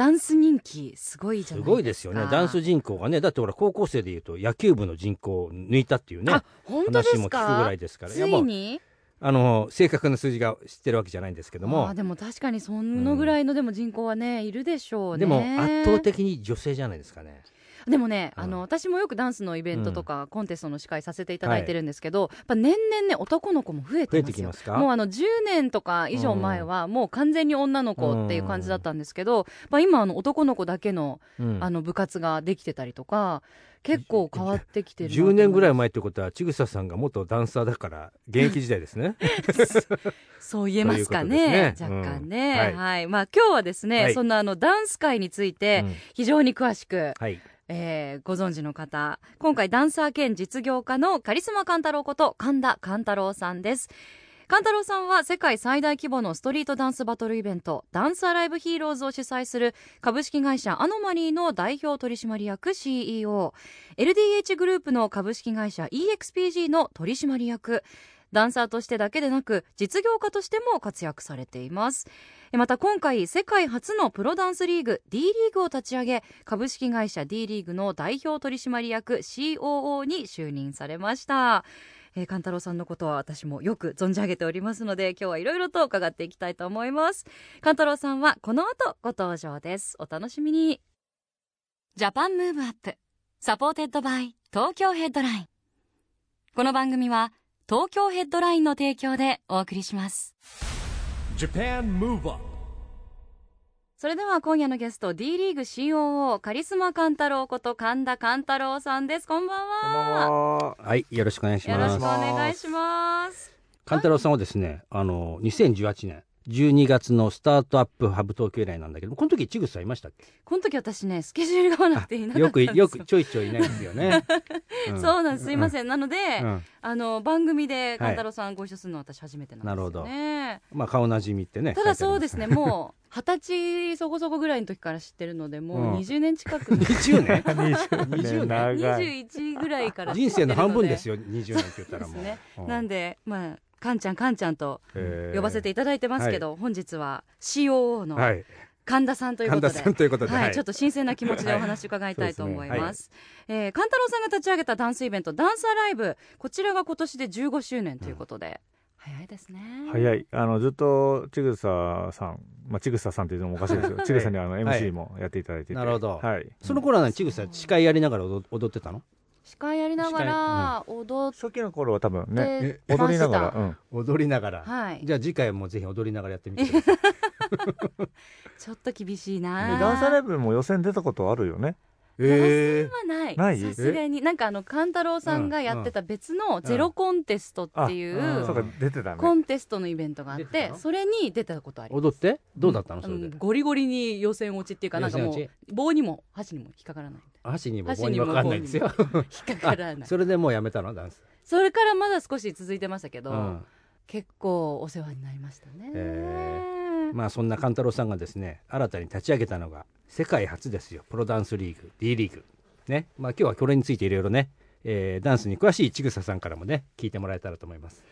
ダンス人気すごいじゃないですか。すごいですよね。ダンス人口がね。だってほら高校生でいうと野球部の人口を抜いたっていうね。話も聞くぐらかい。ですから。ついうに？あの正確な数字が知ってるわけじゃないんですけども。でも確かにそのぐらいのでも人口はね、いるでしょうね。でも圧倒的に女性じゃないですかねでもね、うん。あの私もよくダンスのイベントとか、コンテストの司会させていただいてるんですけど、やっぱ年々ね男の子も増えてますよ。てきますか？もうあの10年とか以上前はもう完全に女の子っていう感じだったんですけど、まあ、今あの男の子だけのうん。あの部活ができてたりとか結構変わってきてるなと10思います年ぐらい前ってことはちぐささんが元ダンサーだから現役時代ですね。そう言えますかねね。若干ね、うん。はい。はい。まあ今日はですね、はい。そんなあのダンス界についてうん。非常に詳しく、はいえーご存知の方今回ダンサー兼実業家のカリスマカンタロウこと神田カンタロウさんです。カンタロウさんは世界最大規模のストリートダンスバトルイベントダンスアライブヒーローズを主催する株式会社アノマリーの代表取締役 CEO LDH グループの株式会社 EXPG の取締役。ダンサーとしてだけでなく実業家としても活躍されています。また今回世界初のプロダンスリーグ D リーグを立ち上げ株式会社 D リーグの代表取締役 COO に就任されました。えー、勘太郎さんのことは私もよく存じ上げておりますので今日はいろいろと伺っていきたいと思います。勘太郎さんはこの後ご登場です。お楽しみに。 JAPAN MOVE UP SUPPORTED BY TOKYO HEADLINE。この番組は東京ヘッドラインの提供でお送りします。JAPAN MOVE UP それでは今夜のゲスト D リーグ COO カリスマ勘太郎こと神田勘太朗さんです。こんばんは。こんばんは。はいよろしくお願いしよろしくおます願いします。勘太郎さんはですねあの2018年12月のスタートアップハブ東京以来なんだけどこの時ちぐさいましたっけ？この時私ねスケジュールが合わなくていなかったんよくですよ。よくちょいちょいいないですよね、んそうなんです。すいません、なので、うん。あの番組で勘太郎さんご一緒するのは私初めてなんですよね、まあ顔なじみってねただそうですね。ねもう二十歳そこそこぐらいの時から知ってるのでもうん。う20年近く、20年？20 20年。長い。21ぐらいから知人生の半分ですよ。よ20年って言ったらもう。ね。うん。なんでまあかんちゃんかんちゃんとえー呼ばせていただいてますけど、本日は COO のはい神田さんというこ神田とで、さんということで、はい、ちょっと新鮮な気持ちでお話伺いたいと思いはいます。えー、勘太郎さんが立ち上げたダンスイベント、ダンスアライブ、こちらが今年で15周年ということで、早いですね。早い。あの、ずっと、ちぐささん、まあ、ちぐささんっていうのもおかしいですよ。ちぐさにあの、はい MC もやっていただいてて。なるほどはい。その頃はねちぐさ司会やりながら踊踊ってたの？司会やりながら踊っ初期の頃は多分ね。踊りながら、うん。踊りながら、はい。じゃあ次回もぜひ踊りながらやってみてください ちょっと厳しいでな。ダンサーライブも予選出たことあるよね。えはない。ない？さすがに、なんかあの、勘太郎さんがやってた別のゼロコンテストっていうんうそうか、出てたコね。ンテストのイベントがあってそれに出たことあります。踊って？どうだったの？それで、うんゴリゴリに予選落ちっていうかなんかもう棒にも箸にも引っかからない。箸にも棒にもかかんないんですよ。引っかからない。それでもうやめたの？ダンス、それからまだ少し続いてましたけど、うん。結構お世話になりましたね、えまあそんな勘太郎さんがですね新たに立ち上げたのが世界初ですよ。プロダンスリーグ D リーグ。ね。まあ今日はこれについていろいろね、えーダンスに詳しいちぐささんからもね聞いてもらえたらと思います。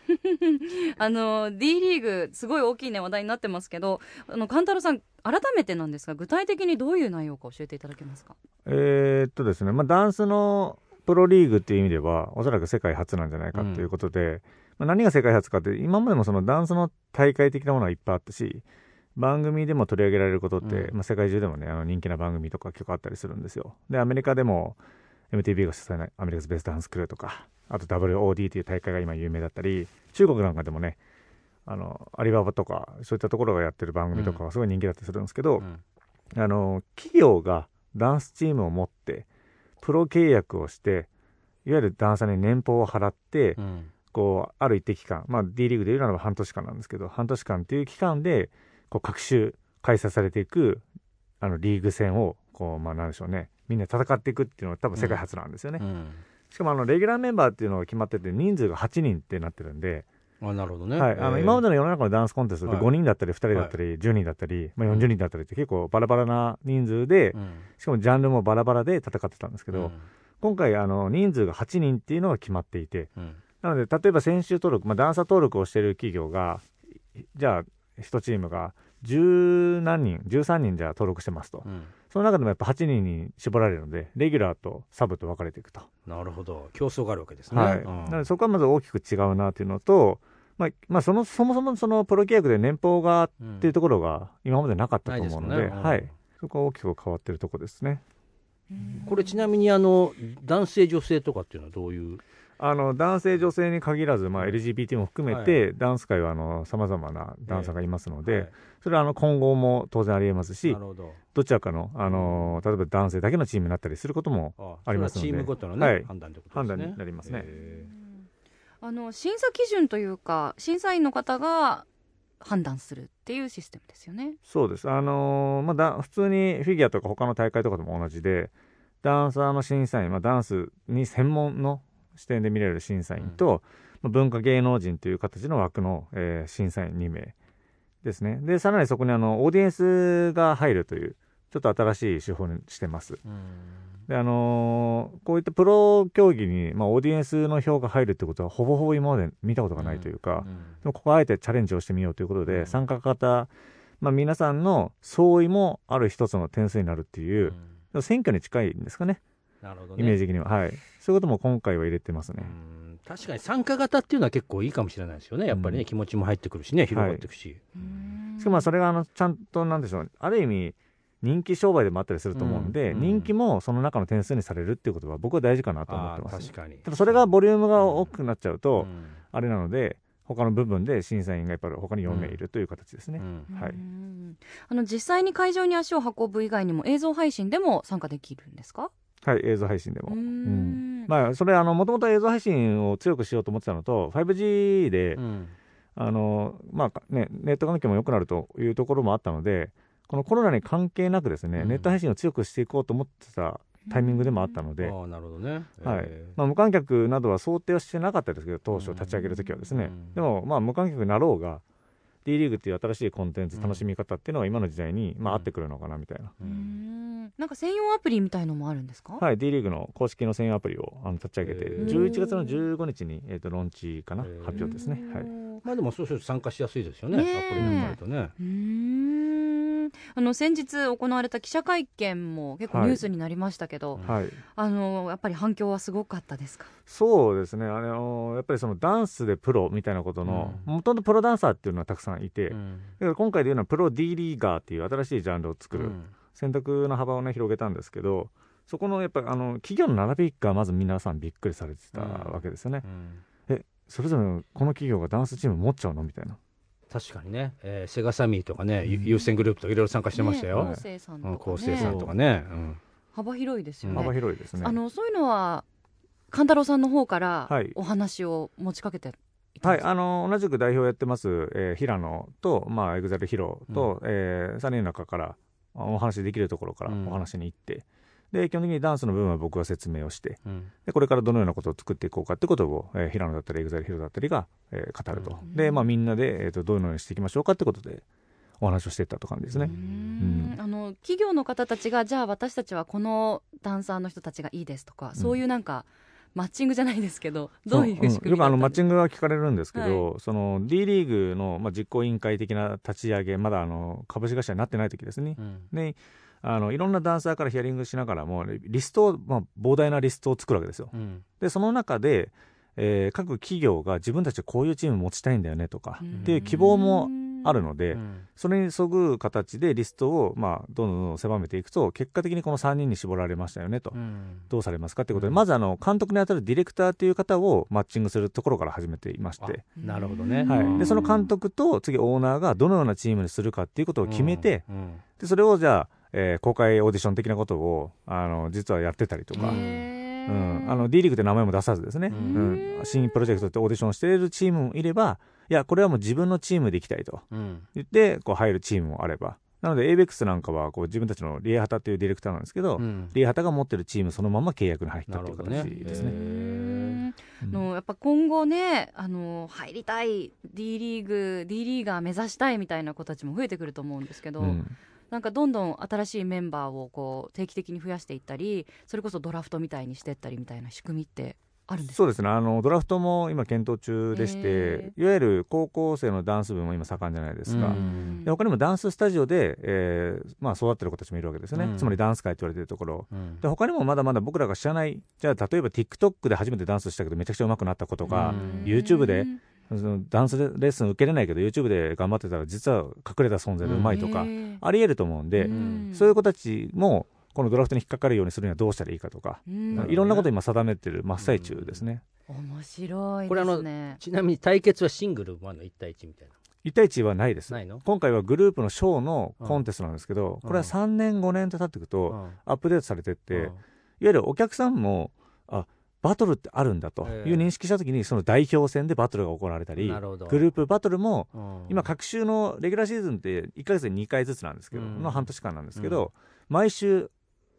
あの D リーグすごい大きいね話題になってますけどあの勘太郎さん改めてなんですが具体的にどういう内容か教えていただけますか？えーっとですね、まあ、ダンスのプロリーグっていう意味では、おそらく世界初なんじゃないかということで、まあ、何が世界初かって、今までもそのダンスの大会的なものはいっぱいあったし、番組でも取り上げられることって、うん。まあ、世界中でもね、あの人気な番組とか結構あったりするんですよ。で、アメリカでも MTV が主催なアメリカズベストダンスクルーとか、あと WOD という大会が今有名だったり、中国なんかでもね、あの、アリババとか、そういったところがやってる番組とかはすごい人気だったりするんですけど、うん。あの、企業がダンスチームを持って、プロ契約をして、いわゆるダンサーに年俸を払って、うん。こう、ある一定期間、まあ D リーグで言うならば半年間なんですけど、半年間っていう期間で、こう、各種開催されていく、あの、リーグ戦を、こう、まあ、なんでしょうね。みんな戦っていくっていうのは多分世界初なんですよね、うん。しかもあのレギュラーメンバーっていうのが決まってて人数が8人ってなってるんで、あなるほどね、はい、あのえー。今までの世の中のダンスコンテストではい。5人だったり2人だったり10人だったり、まあ、40人だったりって結構バラバラな人数で、うん。しかもジャンルもバラバラで戦ってたんですけど、うん。今回あの人数が8人っていうのが決まっていて。うん。なので例えば選手登録、まあ、ダンサー登録をしている企業がいじゃあ1チームが10何人13人じゃあ登録してますと、うん。その中でもやっぱ8人に絞られるのでレギュラーとサブと分かれていくと、なるほど。競争があるわけですね、はい。うん。なのでそこはまず大きく違うなっていうのと、まあまあ、そのそもそもそのプロ契約で年俸がっていうところが今までなかったと思うので、ないでね。うん。はい、そこは大きく変わってるところですね。これちなみにあの男性女性とかっていうのはどういうあの男性、女性に限らず、まあ、LGBT も含めて、ダンス界はさまざまなダンサーがいますので、はい。それはあの今後も当然ありえますしな、るほど。どちらかの、あの例えば男性だけのチームになったりすることもありますので。チームごとのね、はい。判断ということ判ですね。断になりますね。えあの審査基準というか審査員の方が判断するっていうシステムですよね。そうです、あのーまあだ、普通にフィギュアとか他の大会とかでも同じで、ダンサーの審査員、まあ、ダンスに専門の視点で見れる審査員と、まあ文化芸能人という形の枠の、えー審査員2名ですね。で、さらにそこにあのオーディエンスが入るという、ちょっと新しい手法にしてます。ーうん。で、あのーこういったプロ競技に、まあ、オーディエンスの票が入るってことは、ほぼほぼ今まで見たことがないというか、うんでもここはあえてチャレンジをしてみようということで、うん。参加型、まあ、皆さんの相違もある一つの点数になるっていう、選挙に近いんですかね、なるほどね。イメージ的には。はい。そういうことも今回は入れてますね。うん。確かに参加型っていうのは結構いいかもしれないですよね。やっぱりね、うん。気持ちも入ってくるしね広がっていくし、しかもまあそれがあのちゃんとなんでしょう、ある意味、人気商売でもあったりすると思うんで、うん。人気もその中の点数にされるっていうことは僕は大事かなと思ってます。確かに。ただそれがボリュームが多くなっちゃうと、うん。あれなので、他の部分で審査員がやっぱり他に4名いるという形ですね。うん。はい。うんあの実際に会場に足を運ぶ以外にも映像配信でも参加できるんですか？はい、映像配信でも。うん。ん。まあ、それ、あの、もともと映像配信を強くしようと思ってたのと、5G で、うん。あの、まあ、ね、ネット環境も良くなるというところもあったので、このコロナに関係なくですね、うん。ネット配信を強くしていこうと思ってたタイミングでもあったので、ああなるほどね、はい。えー。まあ、無観客などは想定はしてなかったですけど、当初立ち上げるときはですね、うん。でも、まあ、無観客になろうが、D リーグっていう新しいコンテンツ、楽しみ方っていうのは今の時代に、まあ、合ってくるのかなみたいな。なんか専用アプリみたいのもあるんですか、はい、D リーグの公式の専用アプリをあの立ち上げて、へー。11月の15日に、えー、とローンチかな発表ですね。はい。まあでもそうすると参加しやすいですよねアプリなんかあるとね。うーんあの先日行われた記者会見も結構ニュースになりましたけど、はい。はい、あのやっぱり反響はすごかったですか？そうですね、あのやっぱりそのダンスでプロみたいなことの、うん。もともとプロダンサーっていうのはたくさんいて、うん。だから今回でいうのはプロ D リーガーっていう新しいジャンルを作る、うん。選択の幅をね、広げたんですけど、そこのやっぱりあの企業の並びがまず皆さんびっくりされてたわけですよね。うん。えそれぞれのこの企業がダンスチーム持っちゃうの？みたいな。確かにね、えーセガサミーとかね、ゆうん。優先グループとかいろいろ参加してましたよ、ね、昴生さんとか、ね。うんとかね、うん。幅広いですよね、幅広いですね。あのそういうのは勘太郎さんの方からはい。お話を持ちかけてはい、あの同じく代表やってます、えー平野と、まあ、 EXILE HIRO と、えー、3人の中からお話できるところからうん。お話に行って、で基本的にダンスの部分は僕が説明をしてうん。でこれからどのようなことを作っていこうかってことを、えー平野だったり EXILE HIRO だったりが、えー語ると、うん。で、まあ、みんなで、えー、とどのようにしていきましょうかってことでお話をしていったと感じですね。うーん。あの企業の方たちがじゃあ私たちはこのダンサーの人たちがいいですとか、そういうなんかマッチングじゃないですけどどういう仕そん。よくあのマッチンングが聞かれるんですけど、その D リーグの、まあ、実行委員会的な立ち上げまだあの株式会社になってない時ですね、うん。であのいろんなダンサーからヒアリングしながらもリストを、まあ、膨大なリストを作るわけですよ。うん。でその中で、えー各企業が自分たちでこういうチーム持ちたいんだよねとかっていう希望もあるので、うん。それにそぐ形でリストを、まあ、どんどんどんどん狭めていくと結果的にこの3人に絞られましたよねと、うん。どうされますかってことで、うん。まずあの監督に当たるディレクターという方をマッチングするところから始めていまして、なるほどね、はい、でその監督と次オーナーがどのようなチームにするかっていうことを決めて、うん。でそれをじゃあ、えー公開オーディション的なことをあの実はやってたりとか、うんうん、あの D リーグって名前も出さずですね、ううん。ん新プロジェクトってオーディションしているチームもいればいやこれはもう自分のチームで行きたいとうん。言ってこう入るチームもあれば。なので ABEX なんかはこう自分たちのリエハタっていうディレクターなんですけど、うん。リエハタが持ってるチームそのまま契約に入ったっていう形ですね。うん。のやっぱ今後ねあの入りたい D リーグ D リーガー目指したいみたいな子たちも増えてくると思うんですけど、うんなんかどんどん新しいメンバーをこう定期的に増やしていったりそれこそドラフトみたいにしていったりみたいな仕組みってあるんですか？そうですね。あのドラフトも今検討中でして、へいわゆる高校生のダンス部も今盛んじゃないですか、うん。で他にもダンススタジオで、えーまあ、育ってる子たちもいるわけですよね、うん。つまりダンス界と言われてるところ。うん。で他にもまだまだ僕らが知らないじゃあ例えば TikTok で初めてダンスしたけどめちゃくちゃ上手くなった子とか、うん。YouTube でダンスレッスン受けれないけど YouTube で頑張ってたら実は隠れた存在で上手いとか、ありえると思うんで、ん。そういう子たちもこのドラフトに引っかかるようにするにはどうしたらいいかとか、うん。いろんなことを今定めてる真っ最中ですね。面白いこれあのちなみに対決はシングルまの1対1みたいな？1対1はないです。ないの？今回はグループのショーのコンテストなんですけど、うん。これは3年5年と経っていくと、うん。アップデートされてって、うん。いわゆるお客さんもあバトルってあるんだとええ。いう認識したときにその代表戦でバトルが行われたり、グループバトルもうん。今各週のレギュラーシーズンって1ヶ月で2回ずつなんですけど、うん。の半年間なんですけど、毎週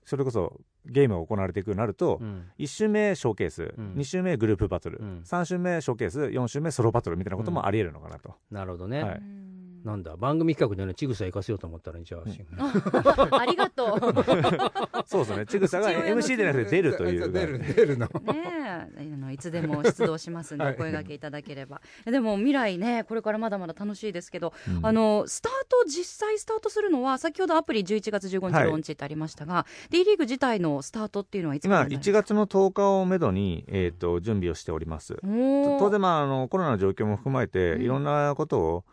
それこそゲームが行われていくようになると、うん。1週目ショーケース、うん。2週目グループバトル、うん。3週目ショーケース4週目ソロバトルみたいなこともありえるのかなと、なるほどね、はい。うんなんだ番組企画でねちぐさ行かせようと思ったらじゃあ、ありがとう。そうですね。ちぐさが MC でなくて出るという。出る出るの。ねえ。あのいつでも出動しますんではい。お声掛けいただければ、でも未来ねこれからまだまだ楽しいですけど、うん。あのスタート実際スタートするのは先ほどアプリ11月15日はい。ローンチってありましたが、D リーグ自体のスタートっていうのはいつから今1になるんですか？月の10日をめどに、えー、と準備をしております。当然、まあ、あのコロナの状況も含まれて、うん。いろんなことを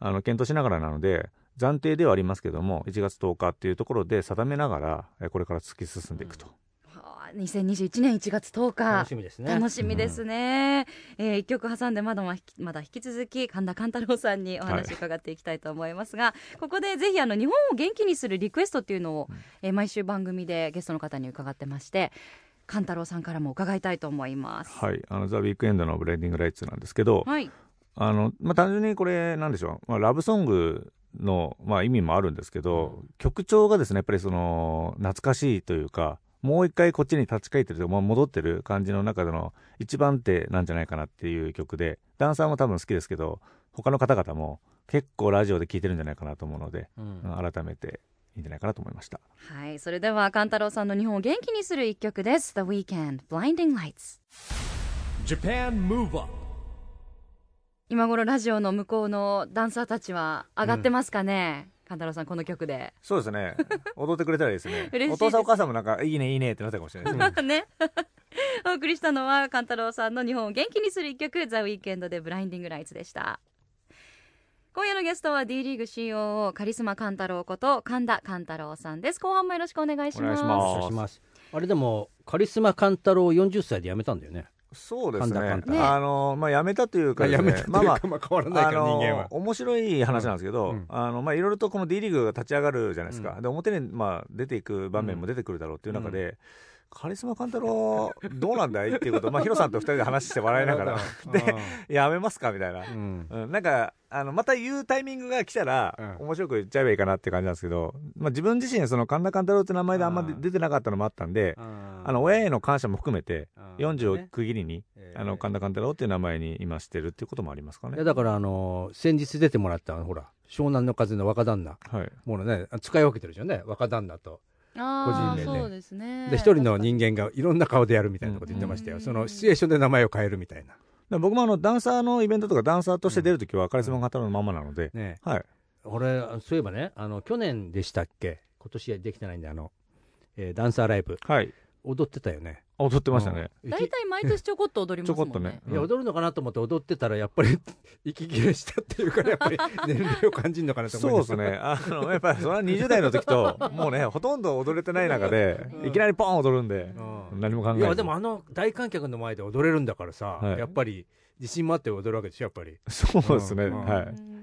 あの検討しながらなので暫定ではありますけども1月10日っていうところで定めながらえこれから突き進んでいくと、はあ2021年1月10日。楽しみですね。楽しみですね、えー一曲挟んでまだまだ引きまだ引き続き神田勘太郎さんにお話伺っていきたいと思いますが、ここでぜひあの日本を元気にするリクエストっていうのを、えー毎週番組でゲストの方に伺ってまして勘太郎さんからも伺いたいと思います。はい、あのザ・ウィークエンドのブレンディング・ライツなんですけど、はい、あのまあ、単純にこれ、なんでしょう、まあ、ラブソングの、まあ、意味もあるんですけど、曲調がですねやっぱりその懐かしいというか、もう一回こっちに立ち返ってると、まあ、戻ってる感じの中での一番手なんじゃないかなっていう曲で、ダンサーも多分好きですけど、他の方々も結構ラジオで聴いてるんじゃないかなと思うので、うん。改めていいんじゃないかなと思いました。はい、それでは勘太郎さんの日本を元気にする一曲です。The Weekend Blinding Lights Japan Move Up 今頃ラジオの向こうのダンサーたちは上がってますかね、勘太郎さんこの曲で。そうですね。踊ってくれたらいいですね。嬉しいですお父さんお母さんもなんか、いいねいいねってなったかもしれないですね。ね。お送りしたのは勘太郎さんの日本を元気にする一曲「ザ・ウィークエンドでブラインディング・ライツでした今夜のゲストは D リーグ COO カリスマ勘太郎こと神田勘太郎さんです後半もよろしくお願いしますお願いしますお願いしますあれでもカリスマ勘太郎40歳で辞めたんだよねそうですね。あの、まあ、やめたというかですね、まあまあ、まあ変わらあの面白い話なんですけど、うん。あのまあ、いろいろとこの D リーグが立ち上がるじゃないですか、で表に、まあ、出ていく場面も出てくるだろうっていう中で、カリスマ勘太郎、どうなんだいっていうことを、まあ、ヒロさんと二人で話して笑いながら、で、やめますかみたいな。うん。うん、なんかあのまた言うタイミングが来たら、うん。面白く言っちゃえばいいかなって感じなんですけど、まあ、自分自身その神田勘太郎って名前であんま出てなかったのもあったんで、あの親への感謝も含めて40を区切りに、あの神田勘太郎っていう名前に今してるっていうこともありますかね。いや。だからあの先日出てもらったほら湘南の風の若旦那。はい、もうね使い分けてるじゃんね。若旦那と。あ個人名でーそうですね。で一人の人間がいろんな顔でやるみたいなこと言ってましたよ、うん。そのシチュエーションで名前を変えるみたいな。で僕もあのダンサーのイベントとかダンサーとして出るときはカリスマ勘太郎のままなので、ねはい、俺そういえばねあの去年でしたっけ？今年はできてないんであの、えーダンサーライブ。はい、踊ってたよね踊ってましたね。うん。大体毎年ちょこっと踊りますもんね。ちょこっとね。いや踊るのかなと思って踊ってたらやっぱり 息切れしたっていうからやっぱり 年齢を感じるのかなと思いそうですね。あの、やっぱりそれは20代の時と、もうね、ほとんど踊れてない中で、いきなりポン踊るんで、うん。何も考えず。いやでもあの大観客の前で踊れるんだからさ、はい。やっぱり自信もあって踊るわけでしょやっぱり。そうですね。うん。はい。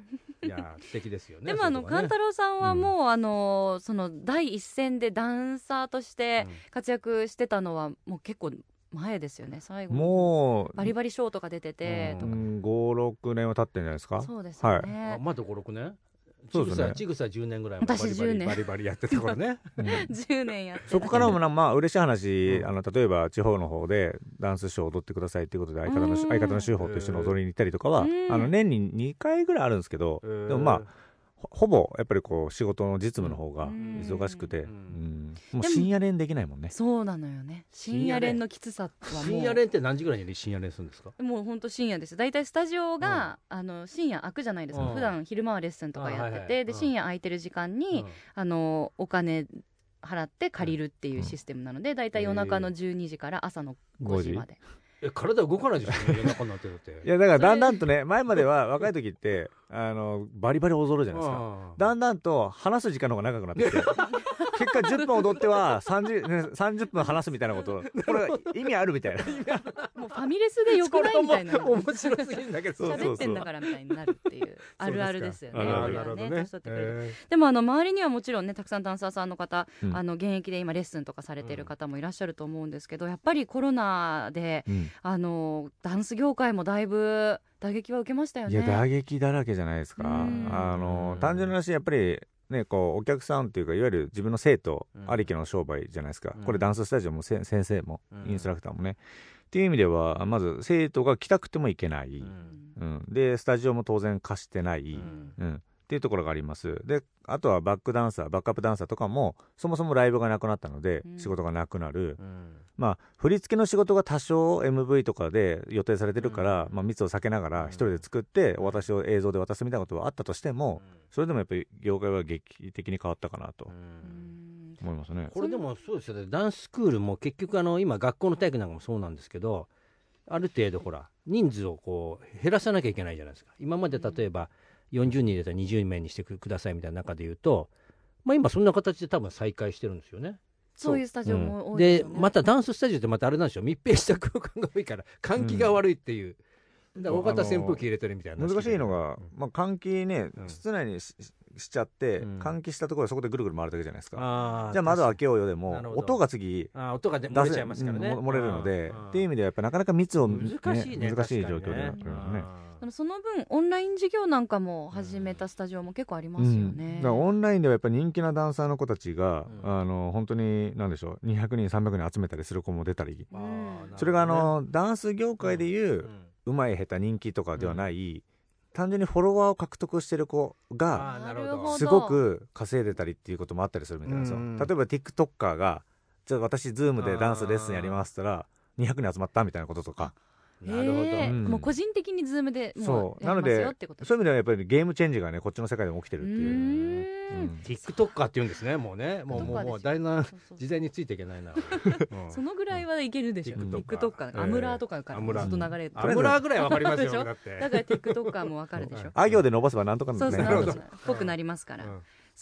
うんいや素敵ですよねでもあの勘太郎さんはもう、あのその第一線でダンサーとして活躍してたのはもう結構前ですよね最後もう、バリバリショーとか出ててうんとか、うん、5、6年は経ってんじゃないですか？そうですね、あまだ56年？そうですね。ちぐさ10年ぐらいもバ私リバリ10年バリバリやってたからね 10年やってそこからもなまあ嬉しい話、うん。あの例えば地方の方でダンスショー踊ってくださいっていうことで相方のうん。相方の修法と一緒に踊りに行ったりとかは、うん。あの年に2回ぐらいあるんですけど、でもまあほほぼやっぱりこう仕事の実務の方がうん。忙しくて、ううん。んもう深夜練できないもんね。そうなのよね。深夜練のきつさはもう。深夜練って何時ぐらいに深夜練するんですか？もう本当深夜です。大体スタジオが、あの深夜開くじゃないですか、うん。普段昼間はレッスンとかやってて、あはいはいうん。で深夜空いてる時間に、あのお金払って借りるっていうシステムなので、大体夜中の12時から朝の5時まで、え体動かないでしょ。夜中になってるって。いやだからだんだんとね前までは若い時ってあのバリバリ踊るじゃないですか。だんだんと話す時間の方が長くなってきて 結果10分踊っては 30, ね30分話すみたいなこと。これ意味あるみたいな。もうファミレスでよくないみたいな。それも面白すぎるんだけど喋ってんだからみたいになるっていうあるあるですよね。でもあの周りにはもちろんねたくさんダンサーさんの方、うん。あの現役で今レッスンとかされてる方もいらっしゃると思うんですけどやっぱりコロナでうん。あのダンス業界もだいぶ打撃は受けましたよね。いや打撃だらけじゃないですか。うん。あの単純な話やっぱりねこうお客さんっていうかいわゆる自分の生徒うん。ありきの商売じゃないですか、うん。これダンススタジオもせ先生もうん。インストラクターもね、っていう意味ではまず生徒が来たくてもいけない、ーうん。でスタジオも当然貸してない、うん。うんっていうところがあります。であとはバックダンサーバックアップダンサーとかもそもそもライブがなくなったので、うん。仕事がなくなる、うん。まあ振り付けの仕事が多少 MV とかで予定されてるから、うん。まあ、密を避けながうん。ら一人で作ってお渡しを映像で渡すみたいなことはあったとしても、それでもやっぱり業界は劇的に変わったかなと思いますね。これでもそうですよね。ダンススクールも結局あの今学校の体育なんかもそうなんですけどある程度ほら人数をこう減らさなきゃいけないじゃないですか。今まで例えば40人入れたら20名にしてくださいみたいな中で言うと、まあ、今そんな形で多分再開してるんですよね。そういうスタジオも多いですでよね。またダンススタジオってまたあれなんでしょ密閉した空間が多いから換気が悪いっていう、だから大型扇風機入れてるみたいな難しいのが、うん。まあ、換気ね、うん。室内にししちゃって、うん。換気したところでそこでぐるぐる回るだけじゃないですか。あーじゃあ窓開けようよでも音が次あー音が出出漏れちゃいますからね、うん漏れるので、うん。っていう意味ではやっぱなかなか密を、難しいね難しい状況でなってるんですね。でもその分オンライン授業なんかも始めたスタジオも結構ありますよね。だからオンラインではやっぱり人気なダンサーの子たちが、うん。あの本当に何でしょう200人300人集めたりする子も出たり、あーなるほどね。それがあのダンス業界でいう、うん。うまい下手人気とかではない、単純にフォロワーを獲得してる子がすごく稼いでたりっていうこともあったりするみたいなんですよ、うん。例えば TikToker がじゃあ私ズームでダンスレッスンやりますって言ったら200人集まったみたいなこととかなるほど、もう個人的にズームでもそう。うやりますよってことそういう意味ではやっぱりゲームチェンジがねこっちの世界でも起きてるっていう。う TikToker って言うんですねもうね。もうもうもうです。よだいぶそうそう。時代についていけないな、うん。そのぐらいはいけるでしょ。うん TikToker アムラーとかからずっと流れてアムラーぐらいわかりますでしょ？よだって。だから TikToker もわかるでしょ？あ行で伸ばせばなんとかね。そうそう、なるほど。っぽくなりますから。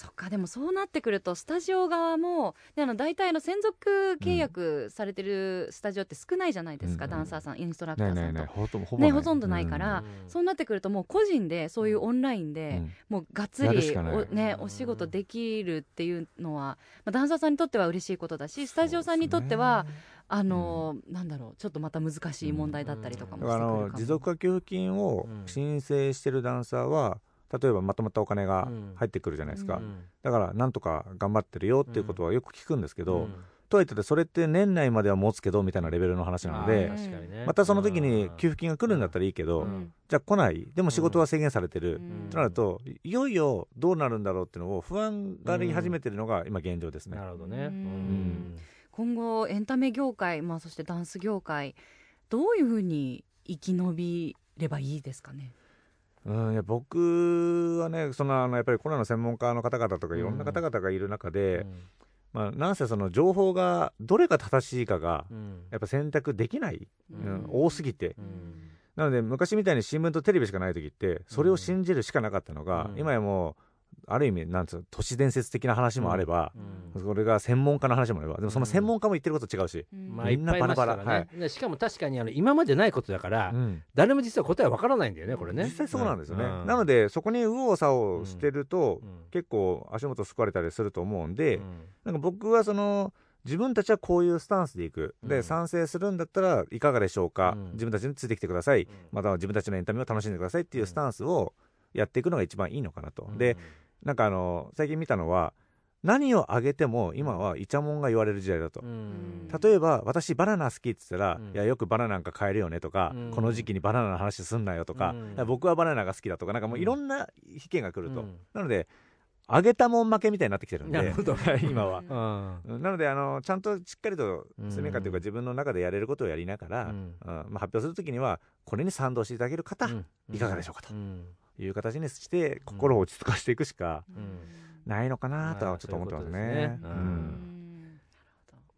うんそっかでもそうなってくるとスタジオ側もであの大体あの専属契約されてるスタジオって少ないじゃないですか、うん。ダンサーさんインストラクターさんと。ほとほぼねほとんどないからうん。そうなってくるともう個人でそういうオンラインうでん。もうがっつりお,、ね、お仕事できるっていうのは、まあ、ダンサーさんにとっては嬉しいことだしスタジオさんにとっては、あのなんだろうちょっとまた難しい問題だったりとかもしてくるかも。の持続化給付金を申請してるダンサーは例えばまとまったお金が入ってくるじゃないですか、うん。だからなんとか頑張ってるよっていうことはよく聞くんですけど、うん。とはいってそれって年内までは持つけどみたいなレベルの話なのあでまたその時に給付金が来るんだったらいいけど、うん。じゃあ来ない。でも仕事は制限されてる、うん。となるといよいよどうなるんだろうっていうのを不安があり始めてるのが今現状ですね。なるほどね、今後エンタメ業界、まあ、そしてダンス業界どういうふうに生き延びればいいですかね？うん、いや僕はねそのあのやっぱりコロナの専門家の方々とかいろんな方々がいる中で、まあ、なんせその情報がどれが正しいかがうん。やっぱ選択できない、ううんん多すぎて、うん。なので昔みたいに新聞とテレビしかない時ってそれを信じるしかなかったのが、うん。今やもうある意味なんつうの都市伝説的な話もあれば、うん。それが専門家の話もあればでもその専門家も言ってること違うし、うん。まあいっぱいいますからね。みんなバラバラでしかも確かにあの今までないことだから、うん。誰も実は答えわからないんだよねこれね。実際そうなんですよね、うん。なのでそこに右往左往してると、うん。結構足元すくわれたりすると思うんで、うん。なんか僕はその自分たちはこういうスタンスでいく、でうん。賛成するんだったらいかがでしょうか、うん。自分たちについてきてください、うん。または自分たちのエンタメを楽しんでくださいっていうスタンスをやっていくのが一番いいのかなと、でなんかあの最近見たのは何をあげても今はイチャモンが言われる時代だと、うん。例えば私バナナ好きって言ったら、うん。いやよくバナナなんか買えるよねとか、うん。この時期にバナナの話すんなよとか、僕はバナナが好きだとかなんかもういろんな意見が来ると、うん。なのであげたもん負けみたいになってきてるんでなるほど。今は。なのであのちゃんとしっかりと水面下というかうん自分の中でやれることをやりながら、まあ、発表するときにはこれに賛同していただける方、うん。いかがでしょうかと。うんいう形にして心を落ち着かしていくしかうん。ないのかなとはちょっと思ってますね。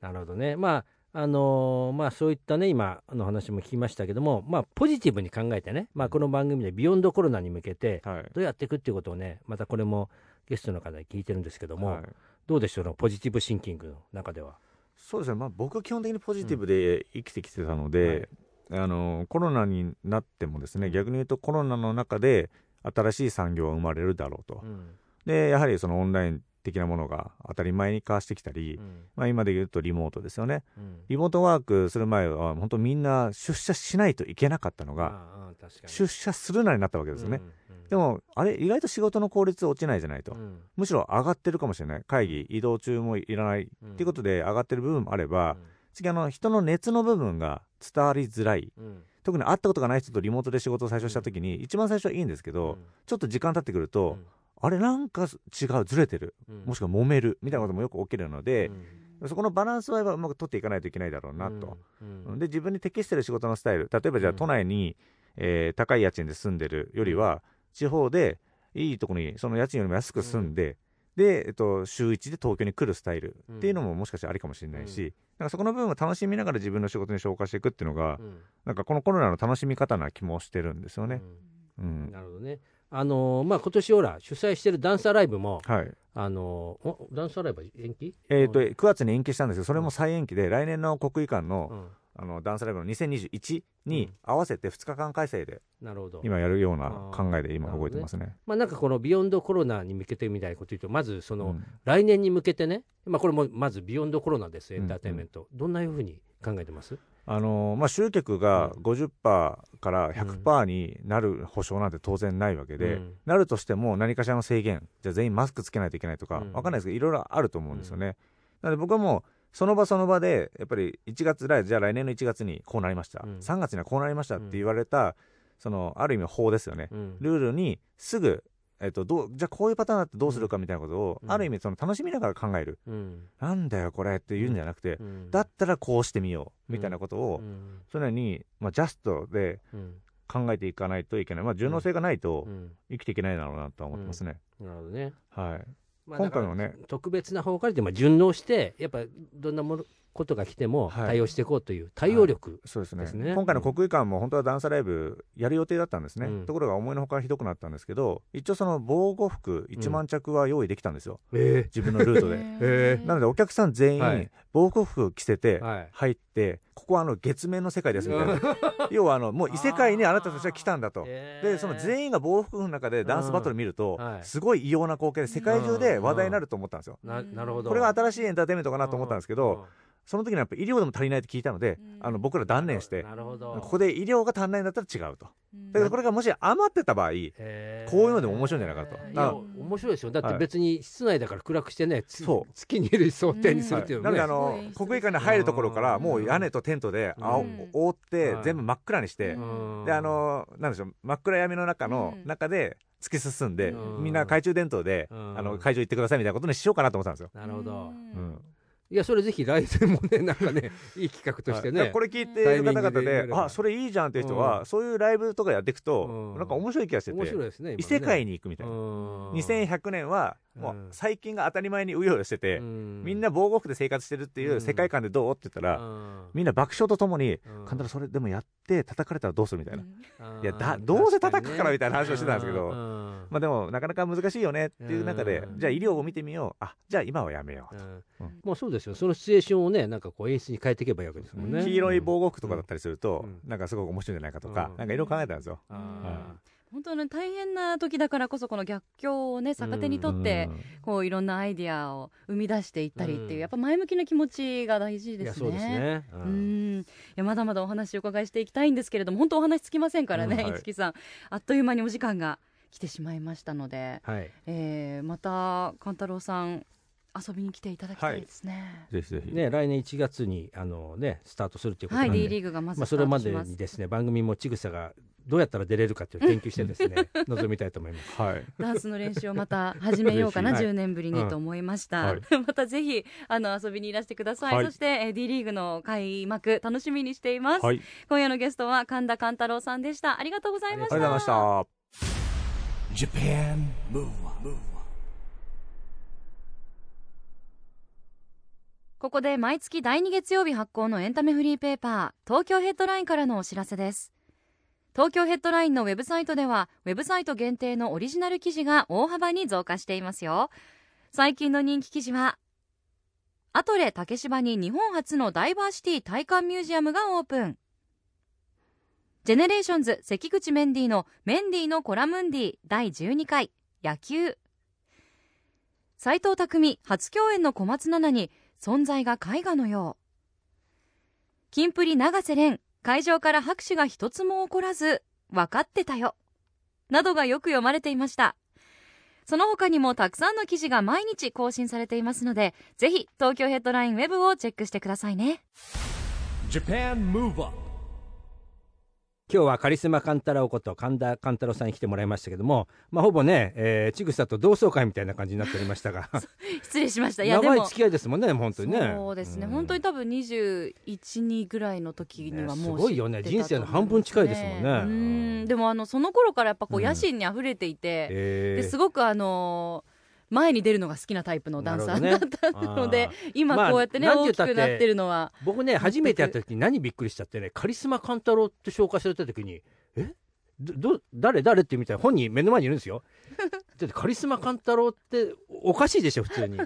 なるほど。ね。まああのーまあそういったね今の話も聞きましたけども、まあポジティブに考えてね、まあこの番組でビヨンドコロナに向けてはい。どうやっていくっていうことをね、またこれもゲストの方に聞いてるんですけども、はい。どうでしょう？のポジティブシンキングの中では。そうですね、まあ、僕は基本的にポジティブで生きてきてたので、あのコロナになってもですね逆に言うとコロナの中で新しい産業が生まれるだろうと、うん。でやはりそのオンライン的なものが当たり前に化してきたり、うん。まあ、今で言うとリモートですよね。うん。リモートワークする前は本当みんな出社しないといけなかったのが、出社するなになったわけですよね、うんうんでもあれ意外と仕事の効率落ちないじゃないと、うん。むしろ上がってるかもしれない。会議移動中もいらないうんっていうことで上がってる部分もあれば、次あの人の熱の部分が伝わりづらい。うん特に会ったことがない人とリモートで仕事を最初した時に、一番最初はいいんですけど、ちょっと時間経ってくると、あれなんか違うずれてる。うん。もしくは揉めるみたいなこともよく起きるのでう、ん。そこのバランスはうまく取っていかないといけないだろうなと、うん。で自分に適してる仕事のスタイル。例えばじゃあうん都内に、えー高い家賃で住んでるよりは地方でいいとこにその家賃よりも安く住んで、で、えっと、週1で東京に来るスタイルっていうのももしかしたらありかもしれないし、うん。なんかそこの部分を楽しみながら自分の仕事に消化していくっていうのが、うん。なんかこのコロナの楽しみ方な気もしてるんですよね。ううん。んなるほどね。あのーまあ今年ほら主催してるダンサーライブもはい。あのーおダンサーライブは延期？えーとうん9月に延期したんですけどそれも再延期で来年の国技館の,、うんあのダンスライブの2021に合わせて2日間開催でなるほど。今やるような考えで今動いてますね。まあなんかこのビヨンドコロナに向けてみたいなこと言うとまずその、うん。来年に向けてね、まあこれもまずビヨンドコロナですエうんンターテインメント、どんないうふうに考えてます？あのーまあ、集客が50%から100%になる保証なんて当然ないわけで、うん。なるとしても何かしらの制限。じゃあ全員マスクつけないといけないとか、うん。わかんないですけどいろいろあると思うんですよね。なので僕はもうその場その場でやっぱり1月来じゃあ来年の1月にこうなりました、うん。3月にはこうなりましたって言われた、そのある意味法ですよね、うん。ルールにすぐ、えっと、どうじゃあこういうパターンだってどうするかみたいなことを、うん。ある意味その楽しみながら考える、うん。なんだよこれって言うんじゃなくて、うん。だったらこうしてみようみたいなことを、うん。そのように、まあ、ジャストでうん。考えていかないといけない、まあ、順応性がないとうん。生きていけないだろうなとは思ってますね。なるほどね。はいまあ今回もね。特別な方からでまあ順応してやっぱどんなものことが来てもはい。対応していこうという対応力、そうですね。ですね。今回の国技館も本当はダンサーライブやる予定だったんですね、うん。ところが思いのほかひどくなったんですけど一応その防護服1万着は用意できたんですよ、え自分のルートで。へー。なのでお客さん全員、はい。防護服着せてはい。入って、ここはあの月面の世界ですみたいな。要はあのもう異世界にあなたたちは来たんだと。でその全員が防護服の中でダンスバトル見ると、うん。はい。すごい異様な光景で世界中で話題になると思ったんですよ、ななるほど。これが新しいエンターテインメントかなと思ったんですけど、その時にやっぱ医療でも足りないって聞いたので、うん。あの僕ら断念してなるほどここで医療が足んないんだったら違うと。うん。だけどこれがもし余ってた場合こういうのでも面白いんじゃないかとい面白いですよ。だってはい。別に室内だから暗くしてね、つそう。月にいる想定にするっていうのね、なのであの国技館に入るところからもう屋根とテントであおうん。覆ってはい。全部真っ暗にしてうん。であのなんでしょう真っ暗闇の中のうん。中で突き進んでうん。みんな懐中電灯でうん。あの会場行ってくださいみたいなことにしようかなと思ったんですよ。なるほど、うんいやそれぜひ来年もね なんかねいい企画としてね、はい。これ聞いてる方々であそれいいじゃんっていう人うはそういうライブとかやっていくとうん。なんか面白い気がして面白いてですね異世界にに行くみたいな。な2100年はもううん。最近が当たり前にうようよしてて、みんな防護服で生活してるっていう世界観でどう？って言ったら、みんな爆笑とともにうん「神田それでもやって叩かれたらどうする?」みたいな、ないやだどうせ叩くからみたいな話をしてたんですけど。うん。まあでもなかなか難しいよねっていう中で、うん。じゃあ医療を見てみよう。あじゃあ今はやめようと、うん。うん。もうそうですよ。そのシチュエーションをねなんかこう演出に変えていけばいいわけですもんね、うん。黄色い防護服とかだったりすると、うん。なんかすごく面白いんじゃないかとか、うん。なんかいろいろ考えたんですよ。あ本当に大変な時だからこそこの逆境をね逆手にとってうん。こういろんなアイディアを生み出していったりっていう、うん。やっぱ前向きな気持ちが大事ですね。うん。ん。いやまだまだお話をお伺いしていきたいんですけれども本当お話つきませんからね、うん。はい。五木さん。あっという間にお時間が来てしまいましたので、はい。えーまた勘太郎さん遊びに来ていただきたいですね。ぜひぜひ。ね、来年1月にあの、ね、スタートするということは、ないんで、D リーグがまずまあ、スそれま。ですにですね番組もちぐさがどうやったら出れるかっていう研究してですね 臨みたいと思います。はい。ダンスの練習をまた始めようかな、嬉しい10年ぶりにうんと思いました。はいまたぜひあの遊びにいらしてください。はいそしてえー D リーグの開幕楽しみにしています。はい。今夜のゲストは神田勘太郎さんでした。ありがとうございました。ありがとうございました。Japan Move Up, Move Up. ここで毎月第2月曜日発行のエンタメフリーペーパー東京ヘッドラインからのお知らせです。東京ヘッドラインのウェブサイトではウェブサイト限定のオリジナル記事が大幅に増加していますよ。最近の人気記事はアトレ竹芝に日本初のダイバーシティ体感ミュージアムがオープン。 GENERATIONS 関口メンディのメンディのコラムンディ第12回野球。斎藤工初共演の小松菜奈に存在が絵画のよう。キンプリ永瀬廉会場から拍手が一つも起こらず分かってたよ。などがよく読まれていました。その他にもたくさんの記事が毎日更新されていますのでぜひ東京ヘッドラインウェブをチェックしてくださいね。今日はカリスマカンタラオこと神田勘太郎さんに来てもらいましたけども、まあ、ほぼね、えー、ちぐさと同窓会みたいな感じになっておりましたが。失礼しました。いやでも長い付き合いですもんね本当にね。そうですね、ん。本当に多分212ぐらいの時にはもうねすごいよね。人生の半分近いですもんね。うん。でもあのその頃からやっぱこううん野心にあふれていて、えー。ですごくあのー前に出るのが好きなタイプのダンサーだったので、今まあこうやってね、大きくなってるのは僕ね初めてやった時に何びっくりしたってねカリスマカンタロウって紹介された時にえ？どど誰誰？ってみたいな本人目の前にいるんですよ。だってカリスマカンタロウっておかしいでしょ普通に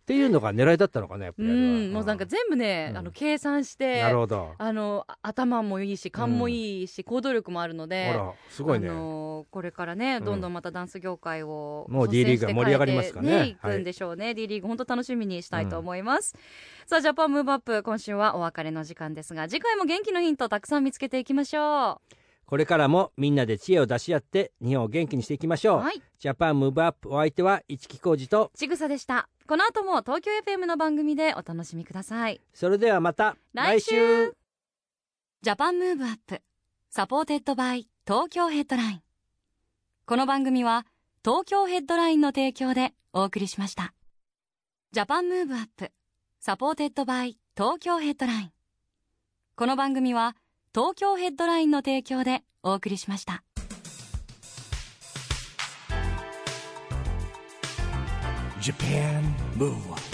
っていうのが狙いだったのかなやっぱうんもうなんか全部ね、うん。あの計算してなるほど。あのあ頭もいいし勘もいいし、行動力もあるのでほらすごいね、あのこれからね、ん。どんどんまたダンス業界をもう D リーグが盛り上がりますかね。率先して変えてはい。いくんでしょうね、D リーグ本当楽しみにしたいと思います、さあジャパンムーブアップ今週はお別れの時間ですが次回も元気のヒントたくさん見つけていきましょこれからもみんなで知恵を出し合って日本を元気にしていきましょう、うはい。 JAPAN MOVE UP お相手は一木広治と。ちぐさでした。この後も東京 FM の番組でお楽しみください。それではまた来週。 JAPAN MOVE UP SUPPORTED BY TOKYO HEADLINE。この番組は東京ヘッドラインの提供でお送りしました。 JAPAN MOVE UP SUPPORTED BY TOKYO HEADLINE。この番組は東京ヘッドラインの提供でお送りしました。Japan Move Up